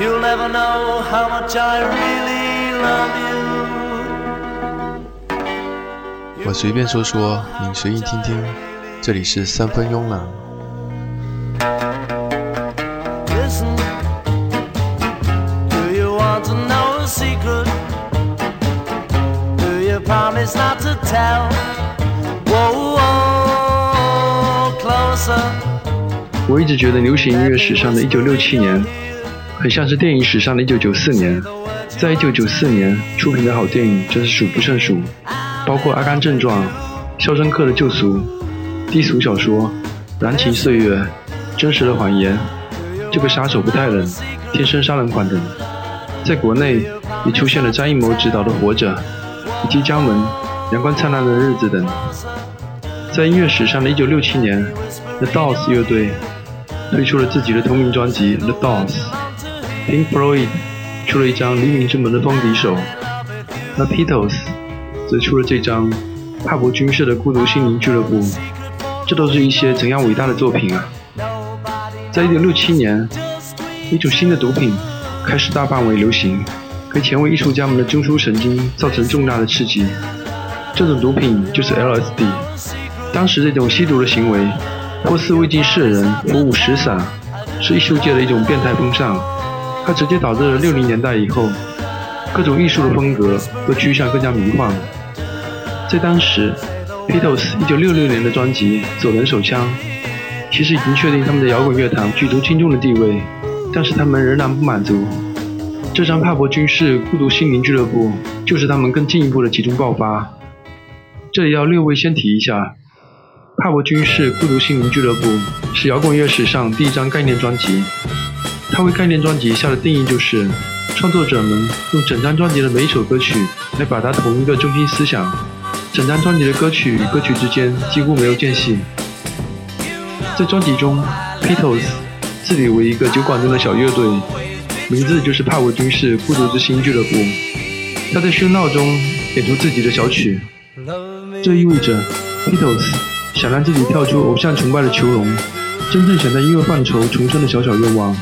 You'll never know how much I really love you. 我随便说说，您随意听听。这里是三分慵懒。Listen, do you want to know a secret? Do you promise not to tell? Whoa, whoa, closer. 我一直觉得流行音乐史上的1967年，很像是电影史上的1994年。在1994年出品的好电影真是数不胜数，包括《阿甘正传》《肖申克的救赎》《低俗小说》《燃情岁月》《真实的谎言》《这个杀手不太冷》《天生杀人狂》等。在国内也出现了张艺谋执导的《活着》，以及《姜文》《阳光灿烂的日子》等。在音乐史上的1967年，The Doors 乐队推出了自己的同名专辑《The Doors》，Pink Floyd 出了一张《黎明之门》的风笛手，那 Beatles 则出了这张帕伯君士的孤独心灵俱乐部，这都是一些怎样伟大的作品啊！在1967年，一种新的毒品开始大范围流行，给前卫艺术家们的中枢神经造成重大的刺激。这种毒品就是 LSD。当时这种吸毒的行为，颇似未经世人鼓舞时散，是艺术界的一种变态风尚。它直接导致了六零年代以后，各种艺术的风格都趋向更加迷幻。在当时，Beatles 一九六六年的专辑《走人手枪》，其实已经确定他们在摇滚乐坛举足轻重的地位，但是他们仍然不满足。这张帕伯军士孤独心灵俱乐部就是他们更进一步的集中爆发。这里要略微先提一下。帕伯军士孤独心灵俱乐部是摇滚乐史上第一张概念专辑。他为概念专辑下的定义就是，创作者们用整张专辑的每一首歌曲来表达同一个中心思想，整张专辑的歌曲与歌曲之间几乎没有间隙。在专辑中，Beatles 自立为一个酒馆中的小乐队，名字就是帕伯君士孤独之心俱乐部。他在喧闹中演出自己的小曲，这意味着 Beatles。想让自己跳出偶像崇拜的囚笼，真正想在音乐范畴重生的小小愿望。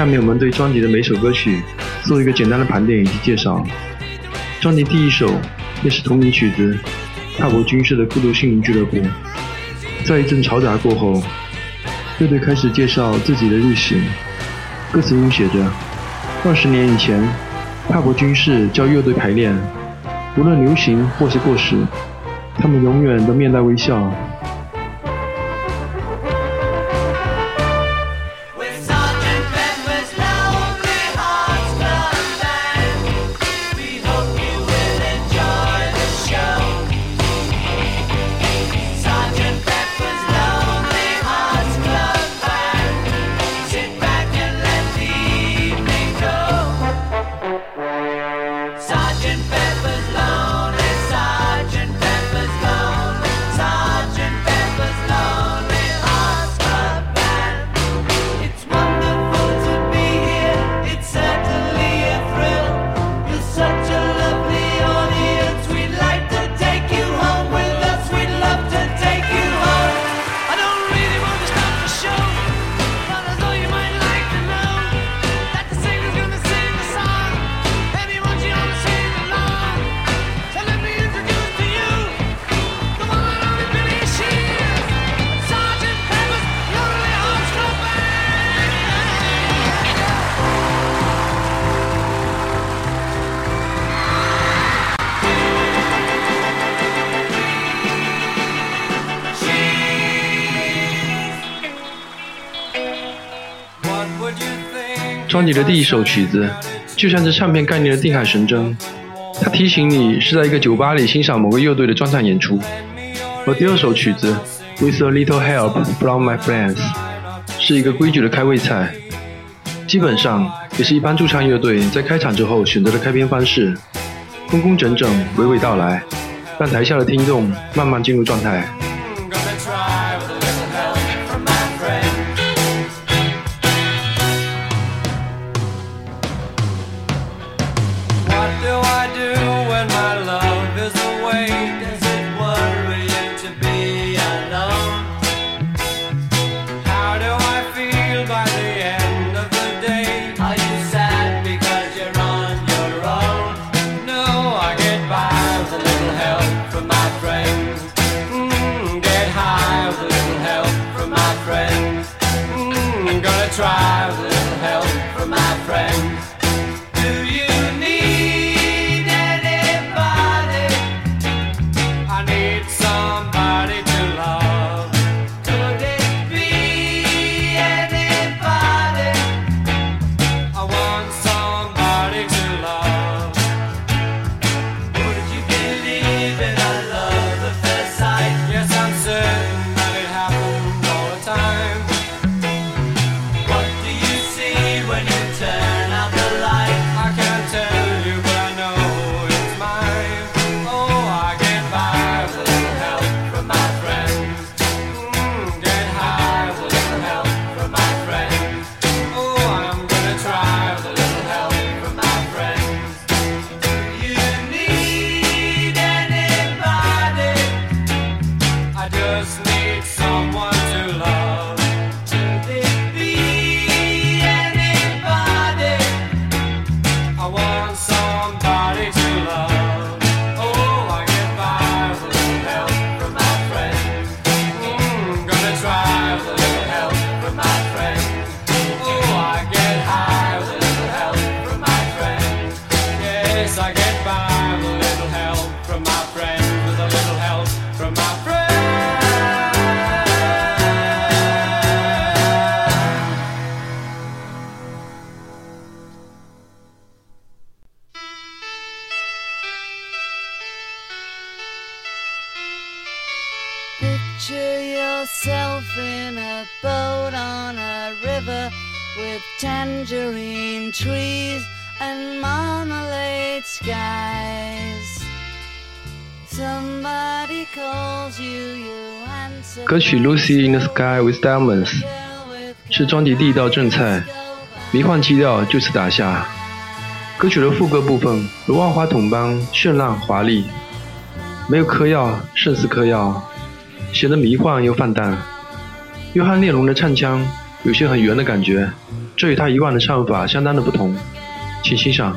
下面我们对专辑的每首歌曲做一个简单的盘点以及介绍。专辑第一首便是同名曲子《跨国军事的孤独心灵俱乐部》。在一阵嘈杂过后，乐队开始介绍自己的历史。歌词中写着：“二十年以前，跨国军事教乐队排练，无论流行或是过时，他们永远都面带微笑。”你的第一首曲子，就像是唱片概念的定海神针。它提醒你是在一个酒吧里欣赏某个乐队的专场演出。而第二首曲子《With a Little Help from My Friends》是一个规矩的开胃菜，基本上也是一般驻唱乐队在开场之后选择的开篇方式，工工整整，娓娓道来，让台下的听众慢慢进入状态。歌曲《Lucy in the Sky with Diamonds》是专辑第一道正菜，迷幻基调就此打下。歌曲的副歌部分如万花筒般绚烂华丽，没有嗑药胜似嗑药，显得迷幻又放荡。约翰列侬的唱腔有些很圆的感觉，这与他以往的唱法相当的不同，请欣赏。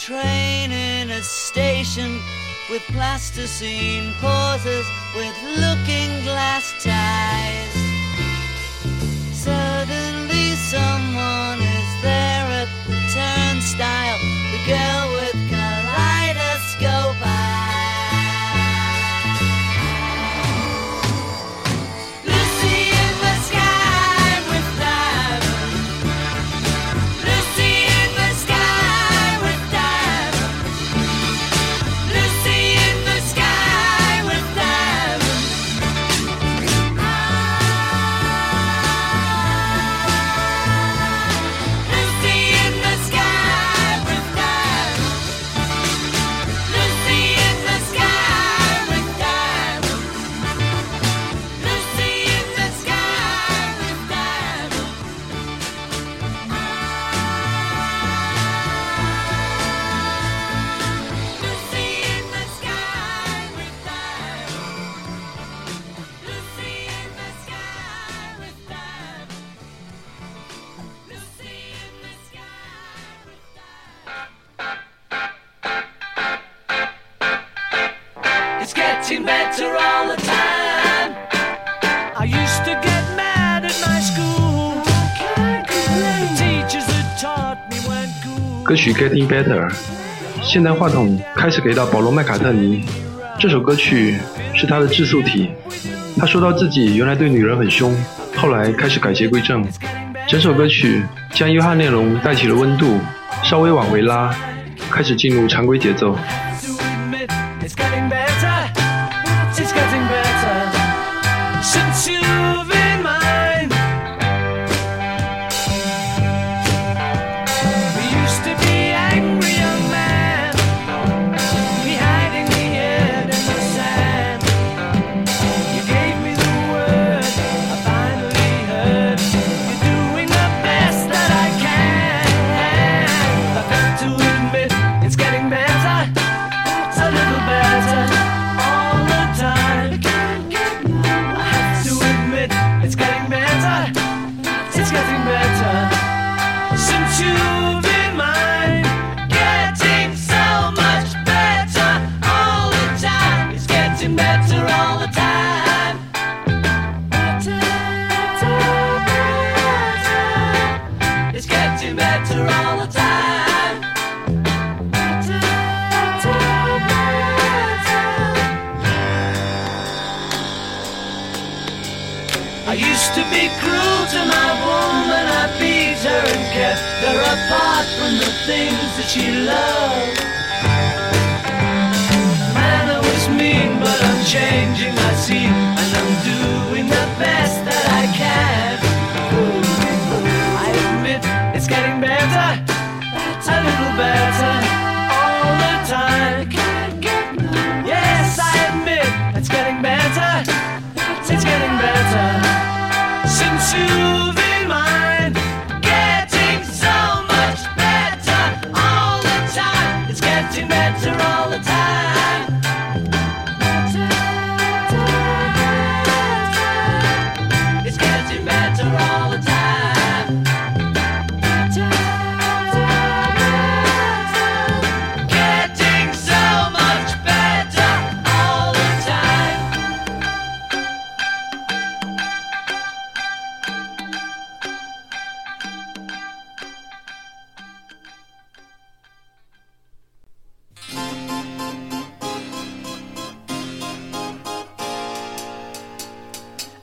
Train in a station with plasticine pauses with looking glass ties. Suddenly someone is there at the turnstile, the girl with I Used To Get Mad At My School 歌曲 Getting Better 现代话筒开始给到保罗·麦卡特尼，这首歌曲是他的制诉体。他说到自己原来对女人很凶，后来开始改邪归正。整首歌曲将约翰内容带起了温度，稍微往回拉，开始进入常规节奏。Getting better all the time. I used to be cruel to my woman, I beat her and kept her apart from the things that she loved. Man, I was mean, but I'm changing, I see, to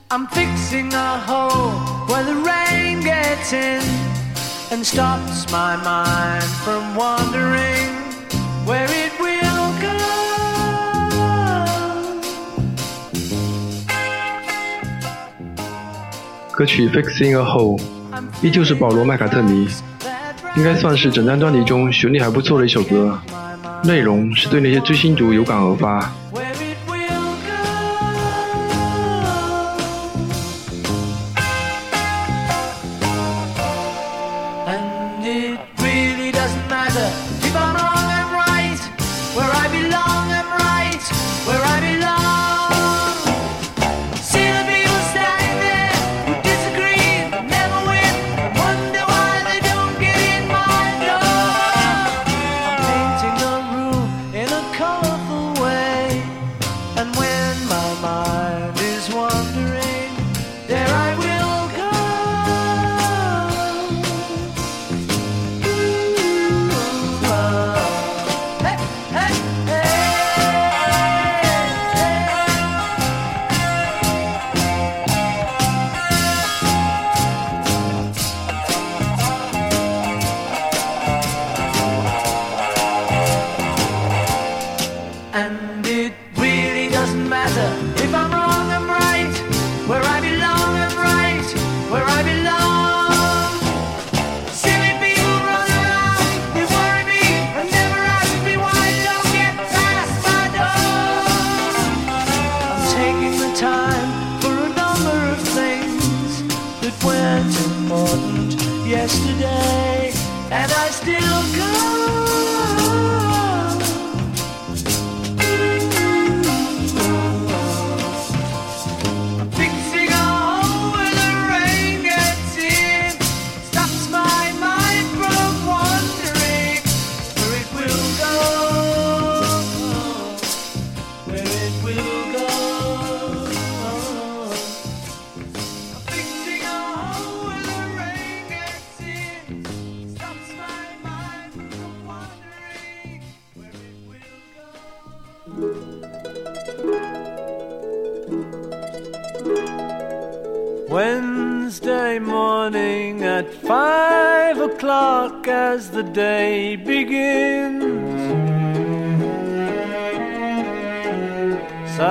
I'm fixing a hole where the rain gets in and stops my mind from wandering where it will go. 歌曲《Fixing a Hole》依旧是保罗·麦卡特尼，应该算是整张专辑中旋律还不错的一首歌。内容是对那些追星族有感而发。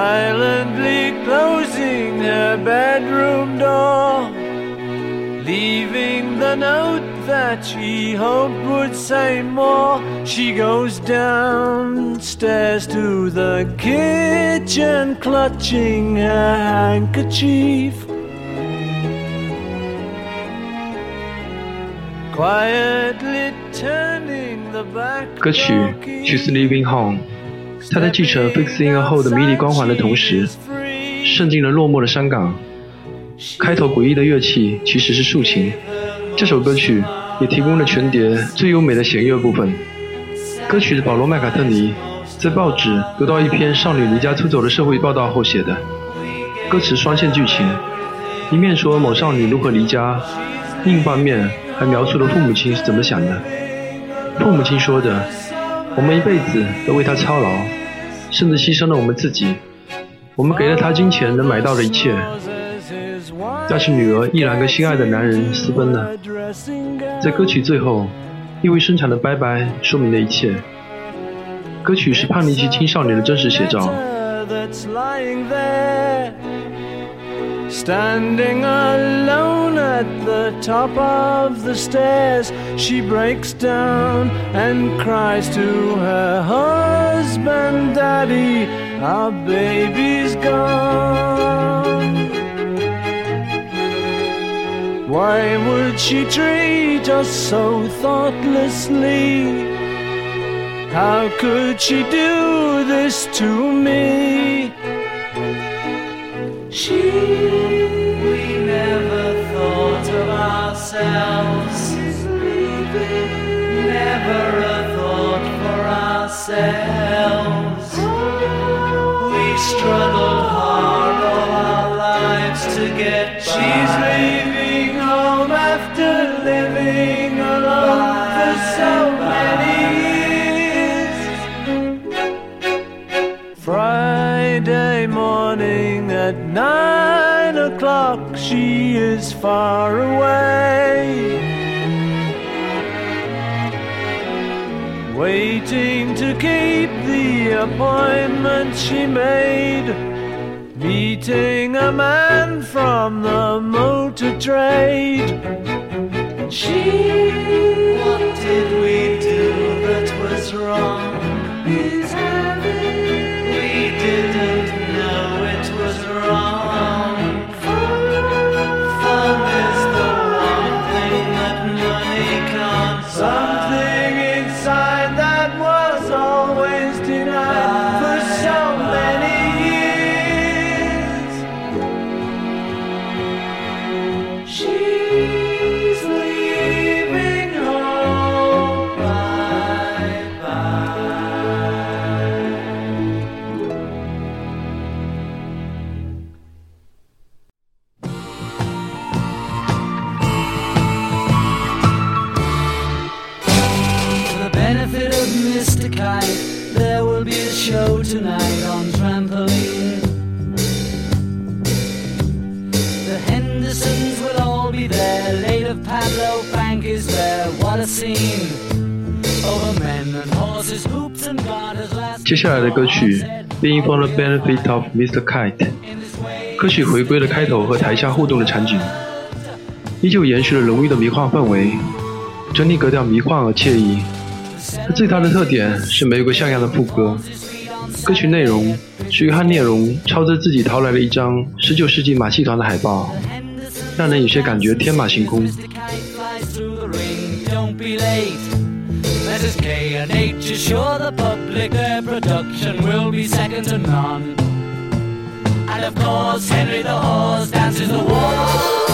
Silently closing her bedroom door, leaving the note that she hoped would say more. She goes downstairs to the kitchen, clutching her handkerchief. Quietly turning the back 歌曲 door. She's Leaving Home，他在继承 Fixing a Hole 的迷离光环的同时，渗进了落寞的山岗。开头诡异的乐器其实是竖琴。这首歌曲也提供了全碟最优美的弦乐部分。歌曲的保罗·麦卡特尼在报纸读到一篇少女离家出走的社会报道后写的。歌词双线剧情，一面说某少女如何离家，另一方面还描述了父母亲是怎么想的。父母亲说的：“我们一辈子都为她操劳，甚至牺牲了我们自己。我们给了他金钱能买到的一切，但是女儿依然跟心爱的男人私奔了。”在歌曲最后，意味深长的“拜拜”说明了一切。歌曲是叛逆期青少年的真实写照。Standing alone at the top of the stairs. She breaks down and cries to her husband, Daddy, our baby's gone. Why would she treat us so thoughtlessly? How could she do this to me? Struggled hard all our lives to get. She's leaving she is far away. Waiting to keep the appointment she made. Meeting a man from the motor trade. She, what did we do that was wrong? He's having, 接下来的歌曲《Being for the Benefit of Mr. Kite》，歌曲回归了开头和台下互动的场景，依旧延续了浓郁的迷幻氛围，整体格调迷幻而惬意。它最大的特点是没有个像样的副歌。歌曲内容是约翰列侬抄着自己淘来了一张19世纪马戏团的海报，让人有些感觉天马行空。Letters K and H assure the public their production will be second to none. And of course, Henry the Horse dances the waltz.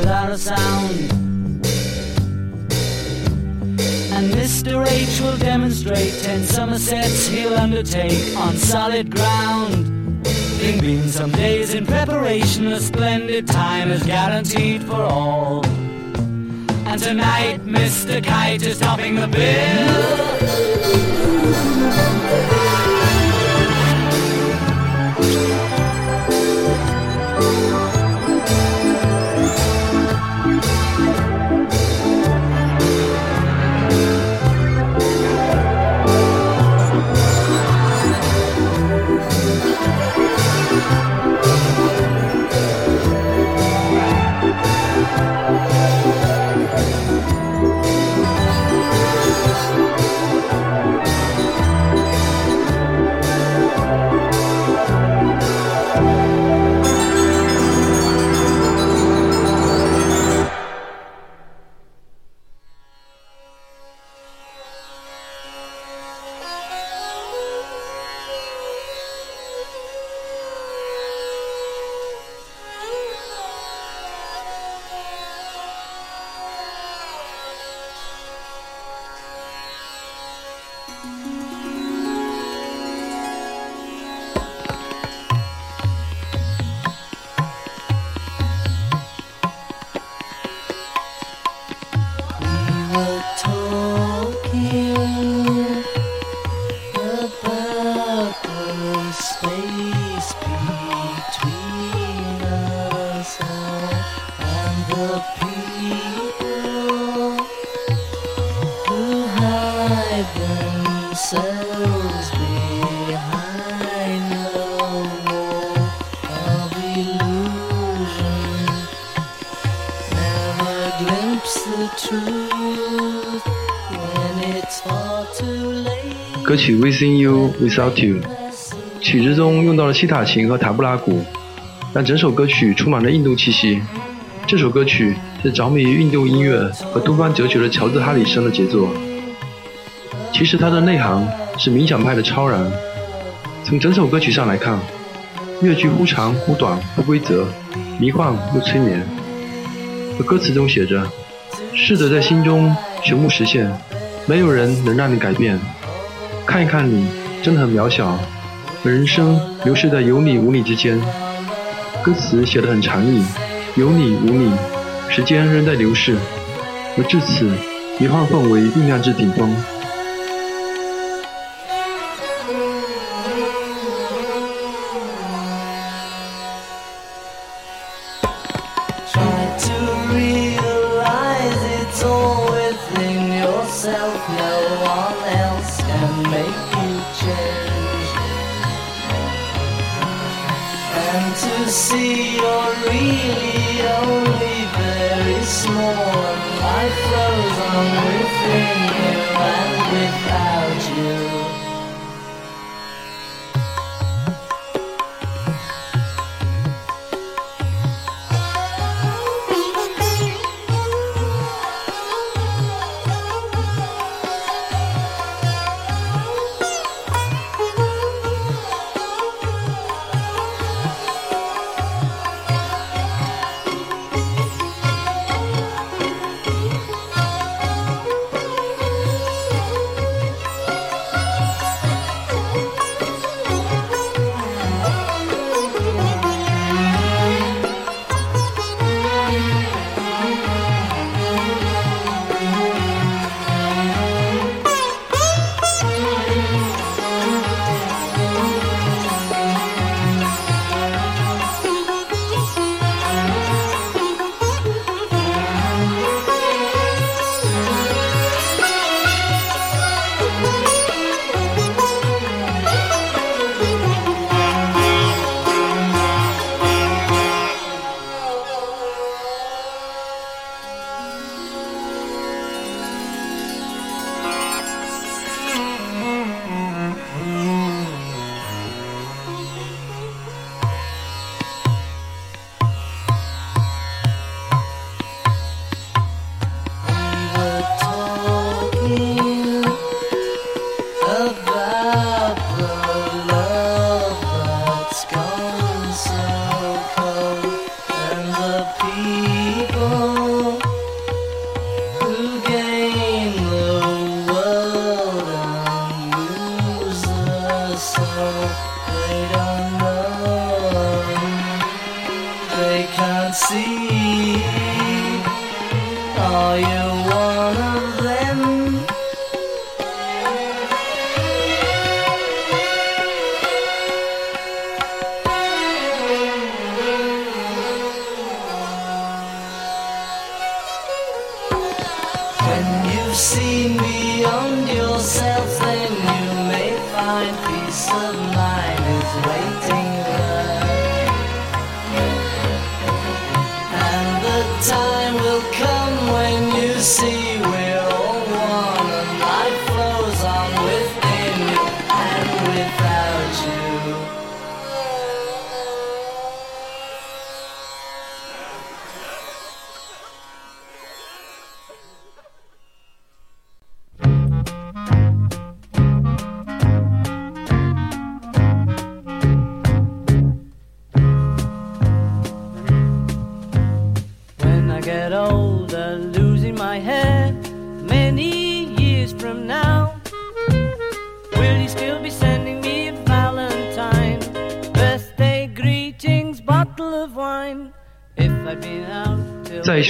Without a sound. And Mr. H will demonstrate ten Somersets he'll undertake on solid ground. Being been some days in preparation, a splendid time is guaranteed for all. And tonight, Mr. Kite is topping the bill. 歌曲《Within You Without You》曲子中用到了西塔琴和塔布拉鼓，让整首歌曲充满了印度气息。这首歌曲是着迷于印度音乐和东方哲学的乔治·哈里森的杰作。其实它的内涵是冥想派的超然。从整首歌曲上来看，乐句忽长忽短，不规则，迷幻又催眠。歌词中写着：“试着在心中全部实现，没有人能让你改变。看一看你，真的很渺小。而人生流逝在有你无你之间。”歌词写得很禅意，有你无你，时间仍在流逝，而至此，迷幻氛围酝酿至顶峰。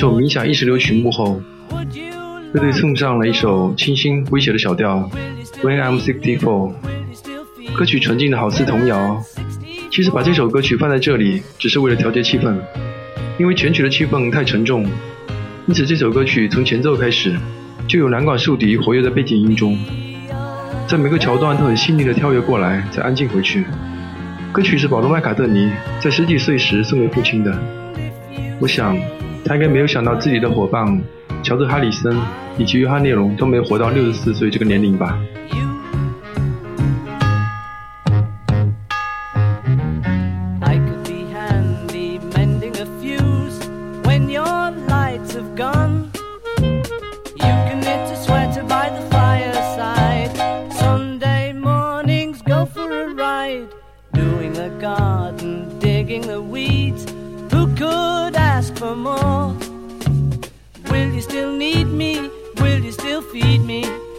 首冥想意识流曲目后，乐队送上了一首清新诙谐的小调 When I'm Sixty-Four 歌曲纯净的好似童谣，其实把这首歌曲放在这里，只是为了调节气氛，因为全曲的气氛太沉重，因此这首歌曲从前奏开始，就有南管竖笛活跃在背景音中，在每个桥段都很细腻的跳跃过来，再安静回去。歌曲是保罗·麦卡特尼在十几岁时送给父亲的，我想他应该没有想到自己的伙伴乔治·哈里森以及约翰·列侬都没有活到六十四岁这个年龄吧。You still need me? Will you still feed me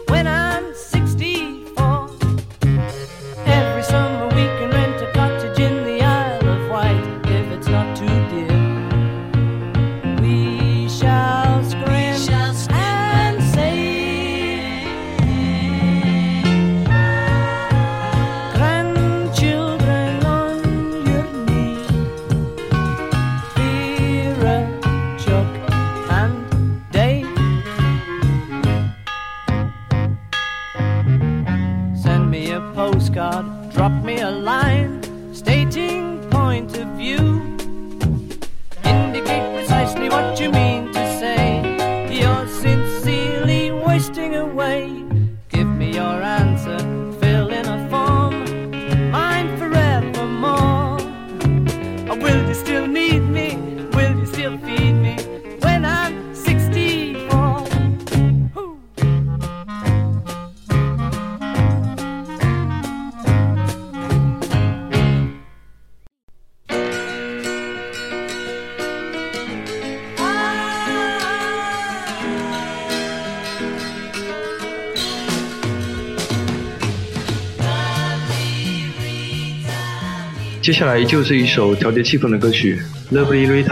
接下来依旧是一首调节气氛的歌曲《Lovely Rita》，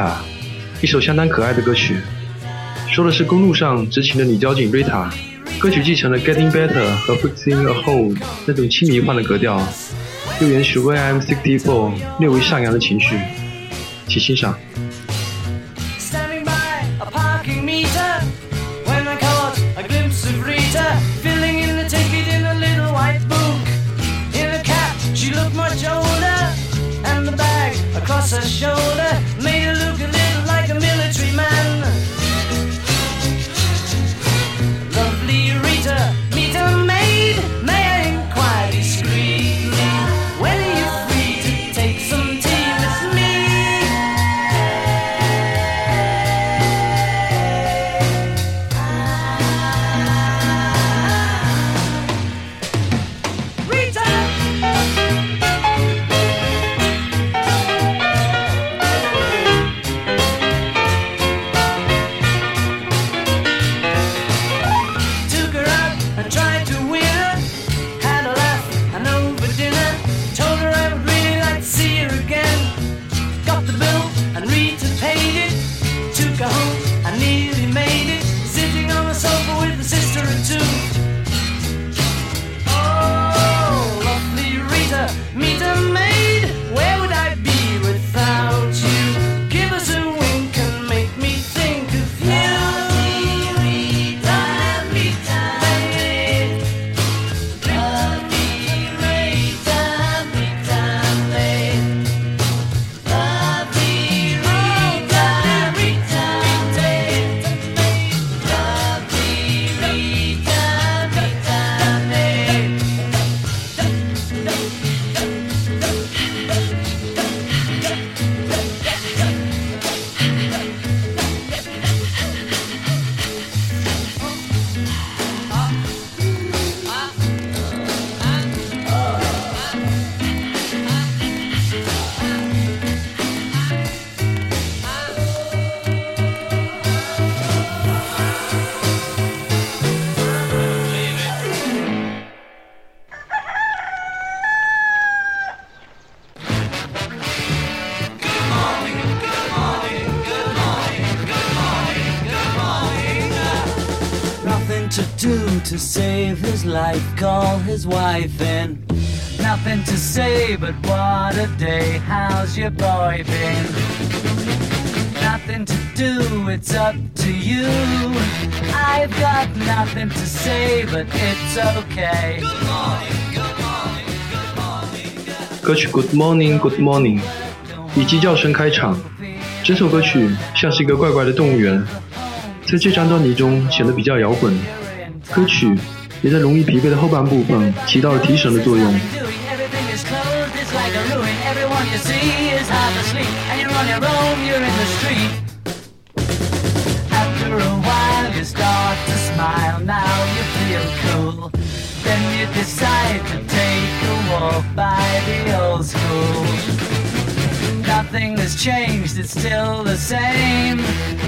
一首相当可爱的歌曲，说的是公路上执勤的女交警 Rita。歌曲继承了《Getting Better》和《Fixing a Hole》那种轻迷幻的格调，又延续《When I'm 64》略微上扬的情绪，请欣赏。Shoulder say, but what a day. How's your boy been? Nothing to do, it's up to you. I've got nothing to say, but it's okay. 歌曲《Good Morning Good Morning》以鸡叫声开场，整首歌曲像是一个怪怪的动物园，在这张专辑中显得比较摇滚。歌曲也在容易疲惫的后半部分起到了提神的作用。You see is half asleep, and you're on your own, you're in the street. After a while, you start to smile, now you feel cool. Then you decide to take a walk by the old school. Nothing has changed, it's still the same.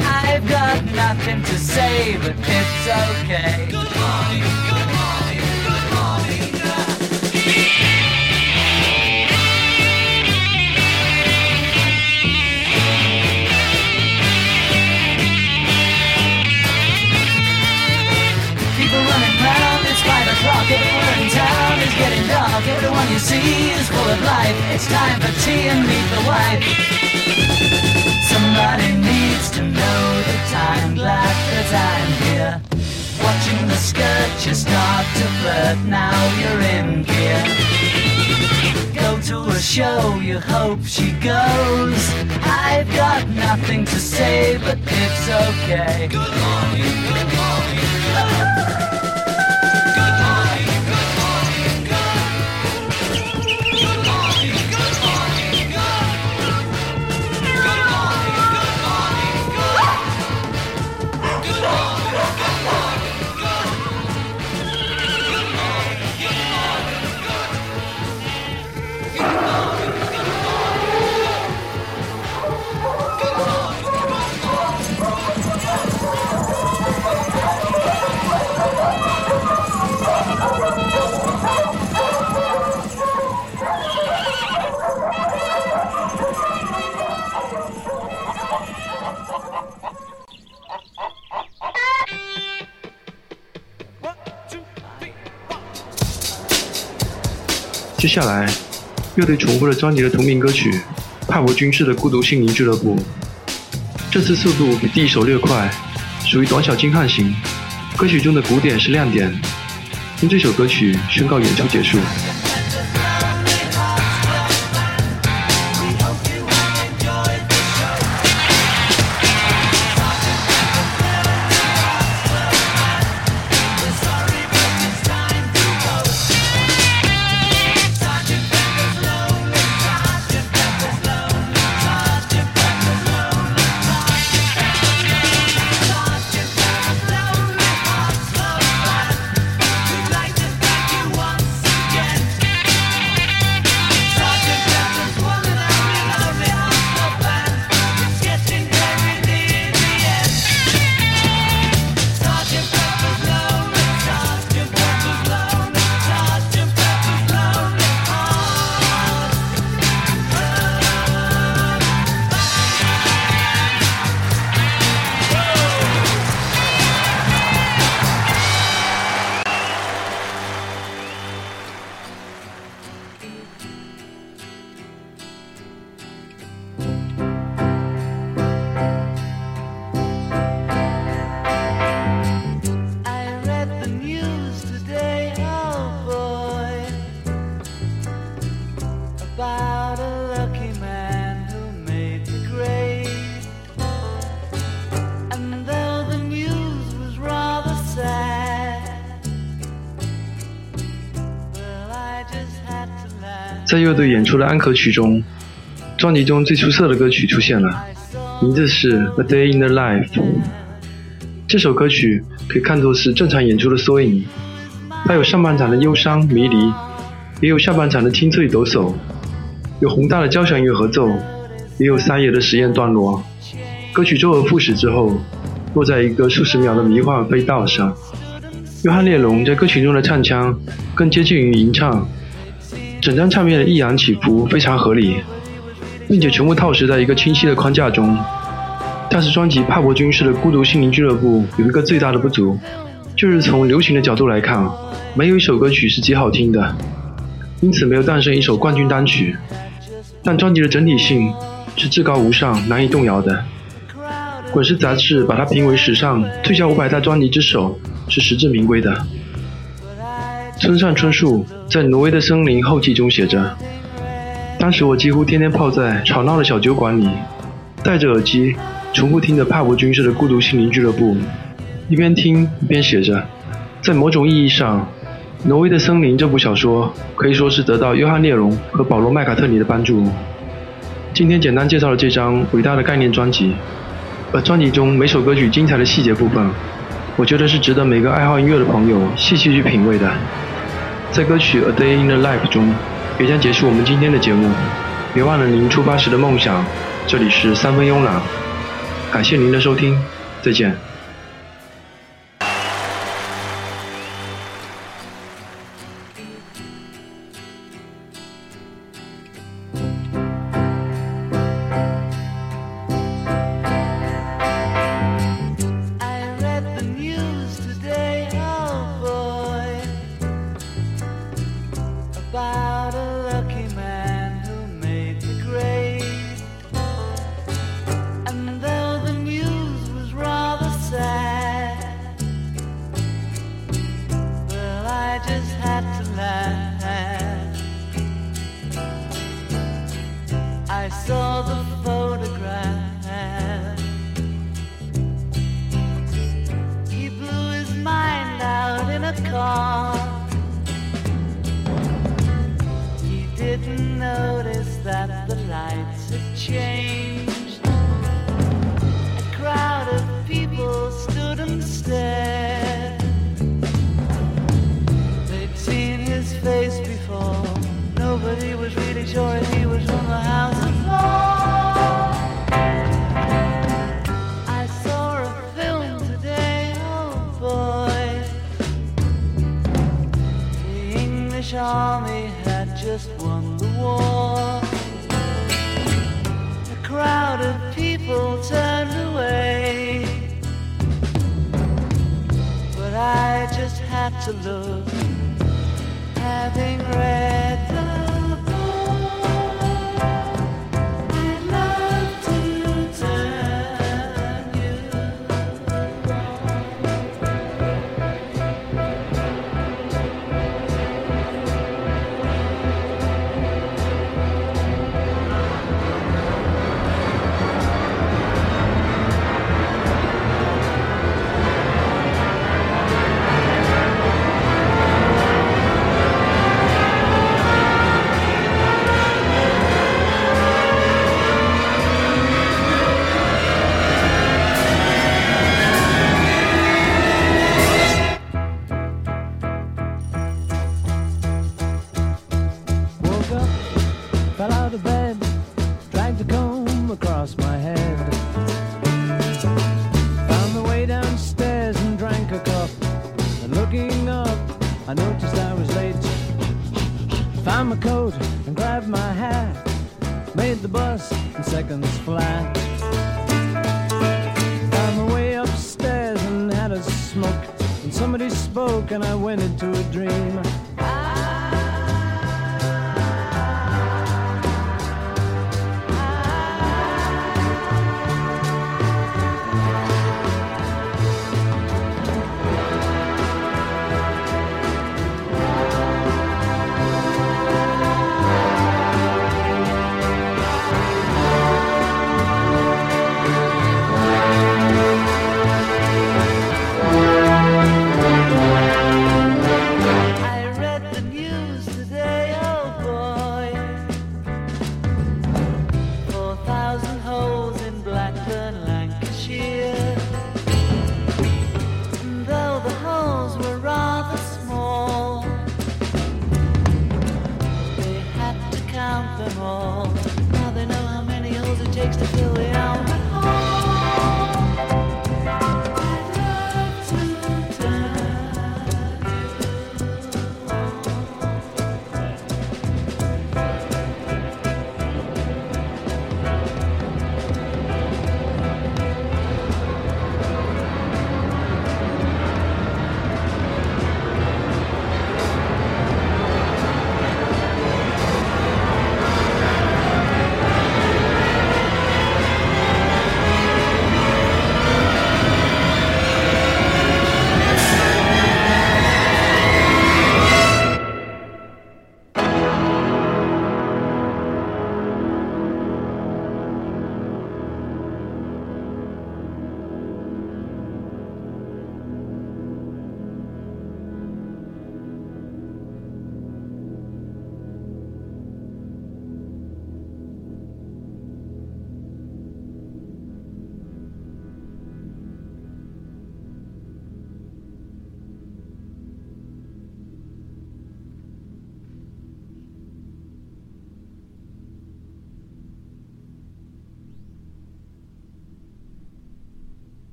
I've got nothing to say, but it's okay. Good morning, good morning, good morning. Uh, People o'clock. Everywhere in town is getting dark. Everyone you see is full of life. It's time for tea and meet the wife. Somebody needs to know the time. Glad that I'm here. Watching the skirt, you start to flirt. Now you're in gear. Go to a show, you hope she goes. I've got nothing to say, but it's okay. Good morning, good morning. Oh, 接下来，乐队重复了专辑的同名歌曲《帕博军士的孤独心灵俱乐部》。这次速度比第一首略快，属于短小精悍型。歌曲中的鼓点是亮点。用这首歌曲宣告演出结束。在乐队演出的安可曲中，专辑中最出色的歌曲出现了，名字是《A Day in the Life》。这首歌曲可以看作是正常演出的缩影，它有上半场的忧伤迷离，也有下半场的清脆抖擞，有宏大的交响乐合奏，也有撒野的实验段落。歌曲周而复始之后，落在一个数十秒的迷幻飞道上。约翰列侬在歌曲中的唱腔更接近于吟唱，整张唱片的抑扬起伏非常合理，并且全部套实在一个清晰的框架中。但是专辑《帕博军士的孤独心灵俱乐部》有一个最大的不足，就是从流行的角度来看，没有一首歌曲是极好听的，因此没有诞生一首冠军单曲。但专辑的整体性是至高无上、难以动摇的。滚石杂志把它评为史上最佳五百大专辑之首，是实至名归的。村上春树在《挪威的森林》后记中写着：“当时我几乎天天泡在吵闹的小酒馆里，戴着耳机，重复听着帕伯君士的《孤独心灵俱乐部》，一边听一边写着。在某种意义上，《挪威的森林》这部小说可以说是得到约翰列侬和保罗麦卡特尼的帮助。今天简单介绍了这张伟大的概念专辑，而专辑中每首歌曲精彩的细节部分，我觉得是值得每个爱好音乐的朋友细细去品味的。在歌曲《A Day in the Life》中，也将结束我们今天的节目。别忘了您出发时的梦想。这里是三分慵懒，感谢您的收听，再见。To look, having read coat and grabbed my hat. Made the bus in seconds flat. Found my way upstairs and had a smoke. And somebody spoke and I went into a dream.